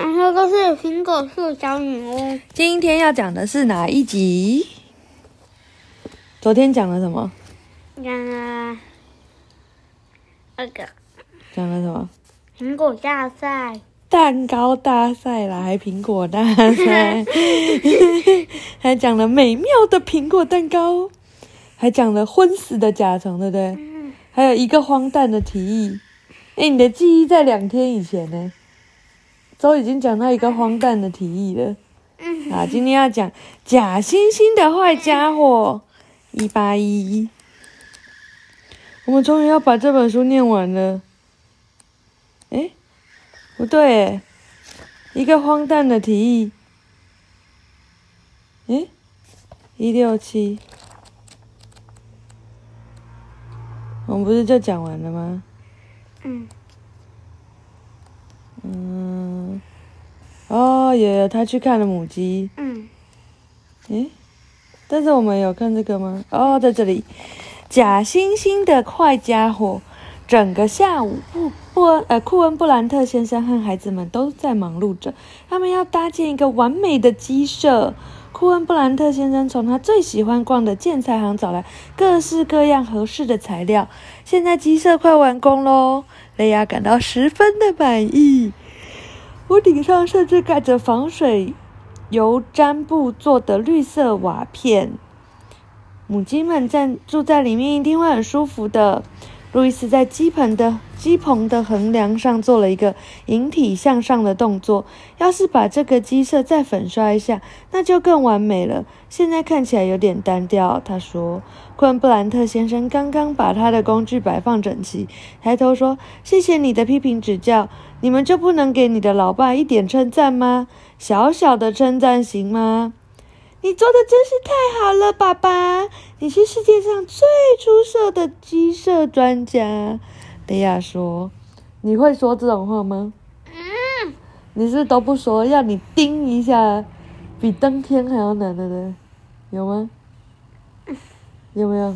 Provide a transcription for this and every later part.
然后都是苹果树小女巫。今天要讲的是哪一集？昨天讲了什么？讲了那个讲了什么？苹果大赛，蛋糕大赛啦，还苹果大赛，还讲了美妙的苹果蛋糕，还讲了昏死的甲虫，对不对？嗯，还有一个荒诞的提议。哎，你的记忆在两天以前呢，都已经讲到一个荒诞的提议了。嗯啊，今天要讲假惺惺的坏家伙一八一。我们终于要把这本书念完了。诶，不对诶，一个荒诞的提议。诶，一六七，我们不是就讲完了吗？嗯，嗯，哦，有有，他去看了母鸡。嗯，诶，但是我们有看这个吗？哦，在这里，假惺惺的坏家伙，整个下午布布恩呃库恩布兰特先生和孩子们都在忙碌着，他们要搭建一个完美的鸡舍。库恩布兰特先生从他最喜欢逛的建材行找来各式各样合适的材料，现在鸡舍快完工喽。雷亚感到十分的满意，屋顶上甚至盖着防水油毡布做的绿色瓦片，母鸡们在住在里面一定会很舒服的。路易斯在鸡棚的鸡棚的横梁上做了一个引体向上的动作。要是把这个鸡舍再粉刷一下，那就更完美了。现在看起来有点单调，他说。昆布兰特先生刚刚把他的工具摆放整齐，抬头说：“谢谢你的批评指教。你们就不能给你的老爸一点称赞吗？小小的称赞行吗？”你做的真是太好了，爸爸！你是世界上最出色的鸡舍专家。雷亚说：“你会说这种话吗？”嗯，你是都不说，要你叮一下，比登天还要难的呢？有吗？有没有？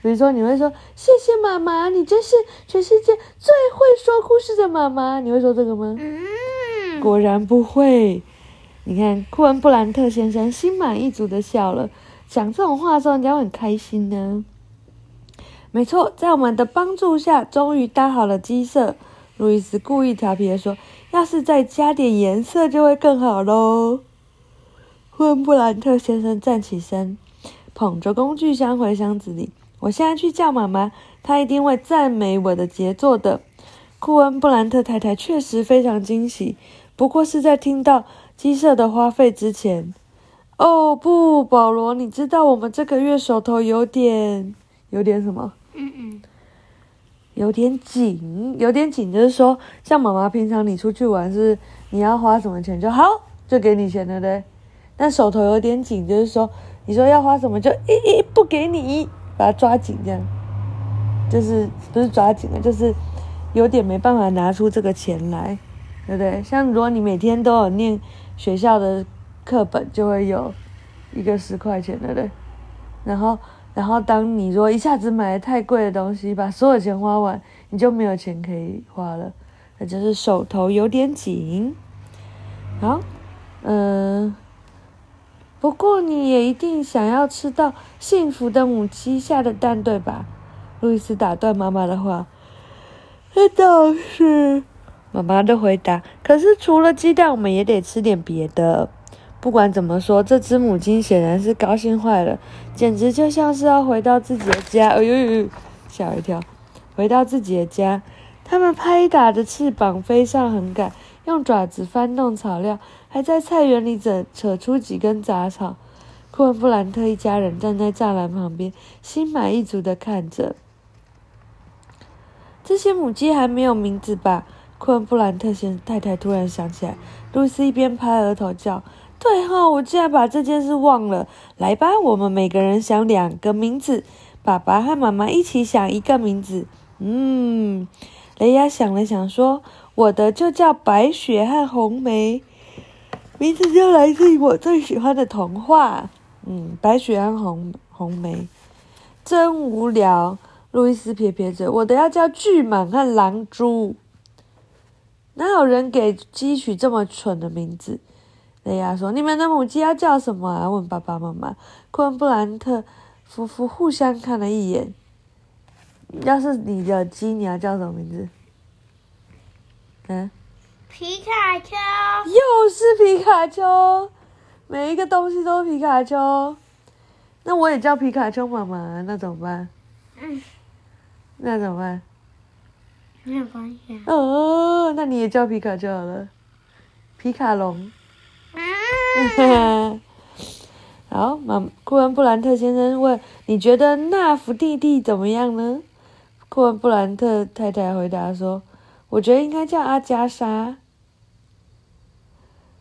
比如说，你会说“谢谢妈妈，你真是全世界最会说故事的妈妈”，你会说这个吗？嗯，果然不会。你看，库恩布兰特先生心满意足的笑了。讲这种话的时候，人家会很开心呢。没错，在我们的帮助下，终于搭好了鸡舍。路易斯故意调皮的说：“要是再加点颜色，就会更好喽。”库恩布兰特先生站起身，捧着工具箱回箱子里。我现在去叫妈妈，她一定会赞美我的杰作的。库恩布兰特太太确实非常惊喜，不过是在听到鸡舍的花费之前。哦不，保罗，你知道我们这个月手头有点有点什么？嗯嗯，有点紧，有点紧，就是说，像妈妈平常你出去玩是你要花什么钱就好，就给你钱，对不对？但手头有点紧，就是说，你说要花什么就一一不给你，把它抓紧，这样，就是不是抓紧了，就是有点没办法拿出这个钱来，对不对？像如果你每天都有念学校的课本，就会有一个十块钱，对不对？然后。然后，当你如果一下子买了太贵的东西，把所有钱花完，你就没有钱可以花了，那就是手头有点紧。好，嗯，不过你也一定想要吃到幸福的母鸡下的蛋，对吧？路易斯打断妈妈的话。那倒是，妈妈的回答。可是除了鸡蛋，我们也得吃点别的。不管怎么说，这只母鸡显然是高兴坏了，简直就像是要回到自己的家。哎呦呦，吓我一跳！回到自己的家，它们拍打着翅膀飞上横杆，用爪子翻动草料，还在菜园里扯扯出几根杂草。库恩布兰特一家人站在栅栏旁边，心满意足的看着。这些母鸡还没有名字吧？库恩布兰特先太太突然想起来，露丝一边拍额头叫。对哈，我竟然把这件事忘了。来吧，我们每个人想两个名字，爸爸和妈妈一起想一个名字。嗯，雷亚想了想说：“我的就叫白雪和红梅，名字就来自于我最喜欢的童话。”嗯，白雪和红红梅，真无聊。路易斯撇撇嘴：“我的要叫巨蟒和狼蛛。”哪有人给鸡取这么蠢的名字？雷亚说：“你们的母鸡要叫什么啊？”问爸爸妈妈。库恩布兰特夫妇互相看了一眼。要是你的鸡，你要叫什么名字？嗯，皮卡丘，又是皮卡丘，每一个东西都是皮卡丘。那我也叫皮卡丘妈妈，那怎么办？嗯，那怎么办？没有关系啊。哦，那你也叫皮卡就好了，皮卡龙。啊，好，马库恩布兰特先生问：“你觉得纳福弟弟怎么样呢？”库恩布兰特太太回答说：“我觉得应该叫阿加莎。”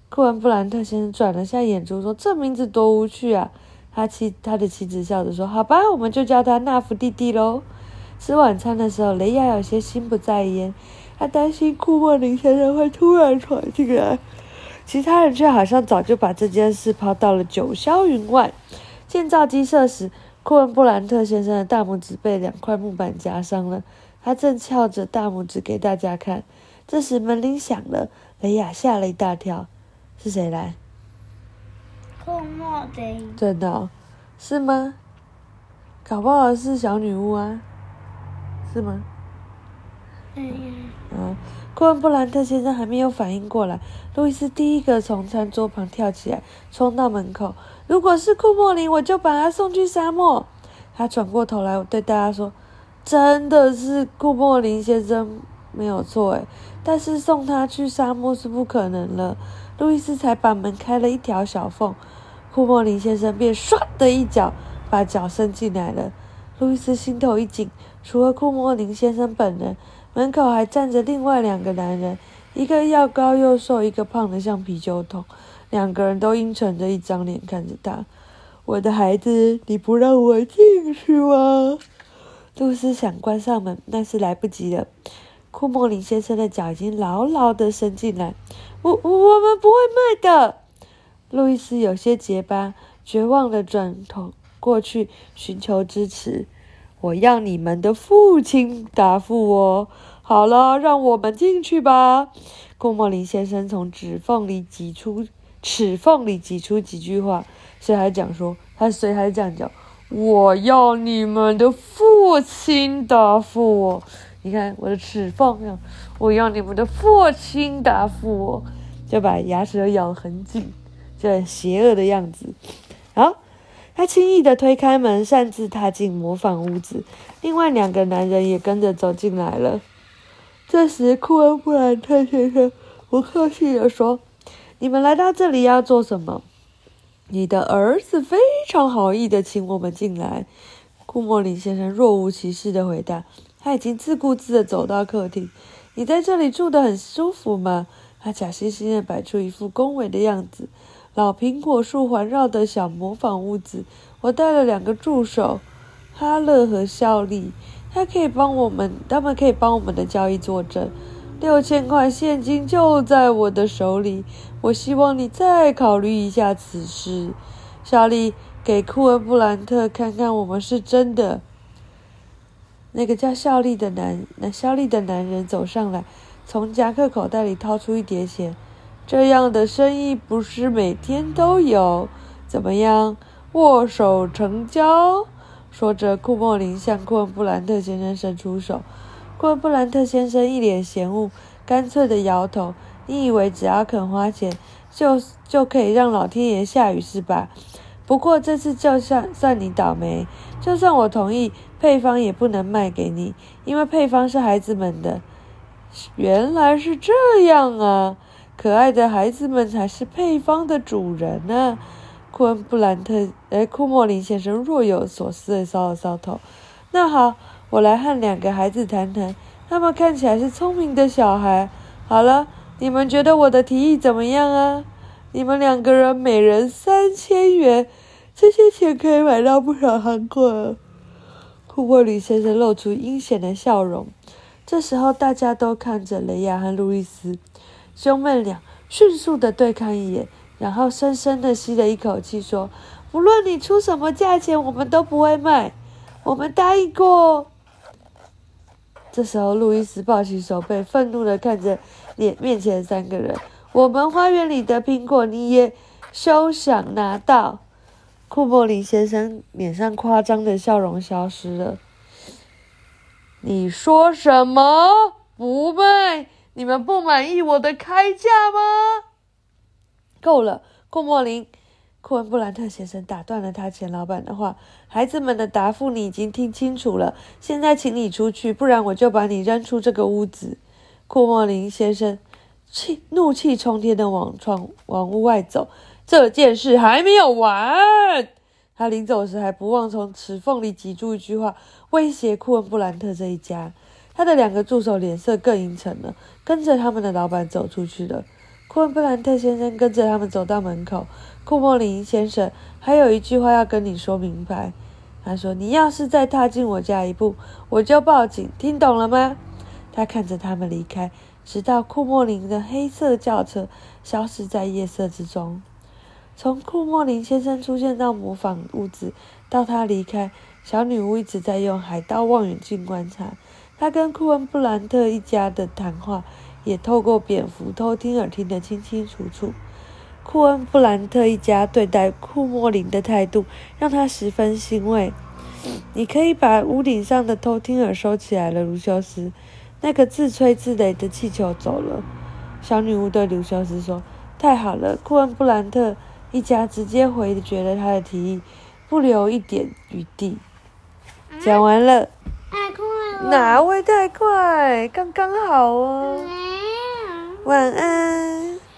库恩布兰特先生转了下眼珠说：“这名字多无趣啊！”他妻他的妻子笑着说：“好吧，我们就叫他纳福弟弟喽。”吃晚餐的时候，雷亚有些心不在焉，他担心库莫林先生会突然闯进来。其他人却好像早就把这件事抛到了九霄云外。建造鸡舍时，库恩布兰特先生的大拇指被两块木板夹伤了，他正翘着大拇指给大家看。这时门铃响了，雷亚吓了一大跳。是谁来？库莫林，真的、哦？是吗？搞不好是小女巫啊？是吗？嗯，库恩布兰特先生还没有反应过来，路易斯第一个从餐桌旁跳起来，冲到门口。如果是库莫林，我就把他送去沙漠。他转过头来对大家说：“真的是库莫林先生没有错诶，但是送他去沙漠是不可能了。”路易斯才把门开了一条小缝，库莫林先生便唰的一脚把脚伸进来了。路易斯心头一紧，除了库莫林先生本人。门口还站着另外两个男人，一个又高又瘦，一个胖得像啤酒桶。两个人都阴沉着一张脸看着他。我的孩子，你不让我进去吗？露丝想关上门，但是来不及了。库莫林先生的脚已经牢牢地伸进来。我我我们不会卖的。路易斯有些结巴，绝望地转头过去寻求支持。我要你们的父亲答复我。好了，让我们进去吧。顾莫林先生从指缝里挤出齿缝里挤出几句话，所以还讲说，他所以还这样讲：我要你们的父亲答复我。你看我的齿缝，我要你们的父亲答复我，就把牙齿都咬得很紧，就很邪恶的样子。好。他轻易地推开门，擅自踏进模仿屋子。另外两个男人也跟着走进来了。这时，库恩布兰特先生不客气地说：“你们来到这里要做什么？”你的儿子非常好意地请我们进来。库莫林先生若无其事地回答：“他已经自顾自地走到客厅。你在这里住得很舒服吗？”他假惺惺地摆出一副恭维的样子。老苹果树环绕的小模仿屋子，我带了两个助手，哈勒和孝利，他可以帮我们，他们可以帮我们的交易作证。六千块现金就在我的手里，我希望你再考虑一下此事。孝利，给库恩布兰特看看，我们是真的。那个叫孝利的男，那孝利的男人走上来，从夹克口袋里掏出一叠钱。这样的生意不是每天都有？怎么样，握手成交？说着，库莫林向库恩布兰特先生伸出手。库恩布兰特先生一脸嫌恶，干脆的摇头。你以为只要肯花钱，就就可以让老天爷下雨是吧？不过这次就算算你倒霉，就算我同意，配方也不能卖给你，因为配方是孩子们的。原来是这样啊！可爱的孩子们才是配方的主人呢。库恩布兰特，哎，库莫林先生若有所思的搔了搔头。那好，我来和两个孩子谈谈。他们看起来是聪明的小孩。好了，你们觉得我的提议怎么样啊？你们两个人每人三千元，这些钱可以买到不少韩国。库莫林先生露出阴险的笑容。这时候，大家都看着雷亚和路易斯。兄妹俩迅速的对看一眼，然后深深的吸了一口气，说：“无论你出什么价钱，我们都不会卖。我们答应过。”这时候，路易斯抱起手背，愤怒的看着脸面前三个人。我们花园里的苹果，你也休想拿到。库莫林先生脸上夸张的笑容消失了。你说什么？不卖？你们不满意我的开价吗？够了，库莫林。库恩布兰特先生打断了他前老板的话：“孩子们的答复你已经听清楚了，现在请你出去，不然我就把你扔出这个屋子。”库莫林先生气怒气冲天的往窗往屋外走。这件事还没有完，他临走时还不忘从齿缝里挤出一句话，威胁库恩布兰特这一家。他的两个助手脸色更阴沉了，跟着他们的老板走出去了。库恩布兰特先生跟着他们走到门口。库莫林先生还有一句话要跟你说明白。他说：“你要是再踏进我家一步，我就报警，听懂了吗？”他看着他们离开，直到库莫林的黑色轿车消失在夜色之中。从库莫林先生出现到模仿屋子，到他离开，小女巫一直在用海盗望远镜观察。他跟库恩布兰特一家的谈话，也透过蝙蝠偷听而听得清清楚楚。库恩布兰特一家对待库莫林的态度让他十分欣慰。你可以把屋顶上的偷听耳收起来了，卢修斯。那个自吹自擂的气球走了。小女巫对卢修斯说：“太好了！”库恩布兰特一家直接回绝了他的提议，不留一点余地。讲完了。哪位太快？刚刚好哦。晚安。